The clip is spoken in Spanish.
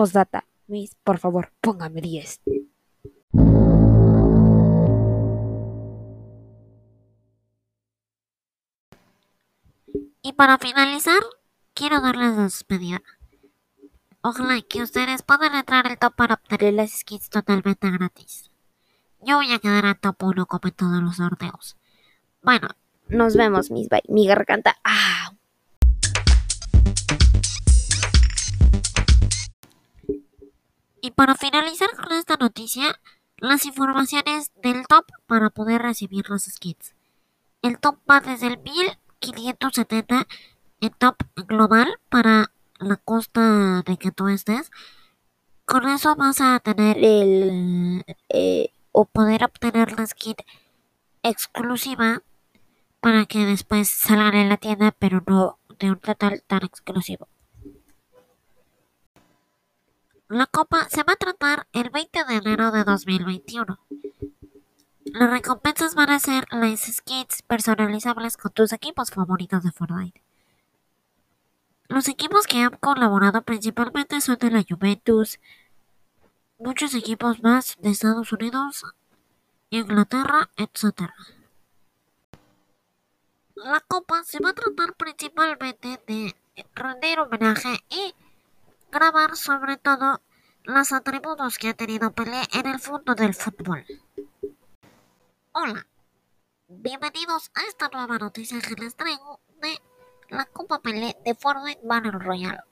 Postdata. Miss, por favor, póngame 10. Y para finalizar, quiero darles la despedida. Ojalá que ustedes puedan entrar al top para obtener las skins totalmente gratis. Yo voy a quedar al top 1 como en todos los sorteos. Bueno, Nos vemos, Miss Bye. Mi garganta. ¡Ah! Para finalizar con esta noticia, las informaciones del top para poder recibir las skins. El top va desde el 1570 en top global para la costa de que tú estés. Con eso vas a tener el eh, o poder obtener la skin exclusiva para que después salgan en la tienda, pero no de un total tan exclusivo. La copa se va a tratar el 20 de enero de 2021. Las recompensas van a ser las skins personalizables con tus equipos favoritos de Fortnite. Los equipos que han colaborado principalmente son de la Juventus, muchos equipos más de Estados Unidos, Inglaterra, etc. La copa se va a tratar principalmente de rendir homenaje y grabar sobre todo los atributos que ha tenido Pelé en el mundo del fútbol. Hola, bienvenidos a esta nueva noticia que les traigo de la Copa Pelé de Fortnite Battle Royale.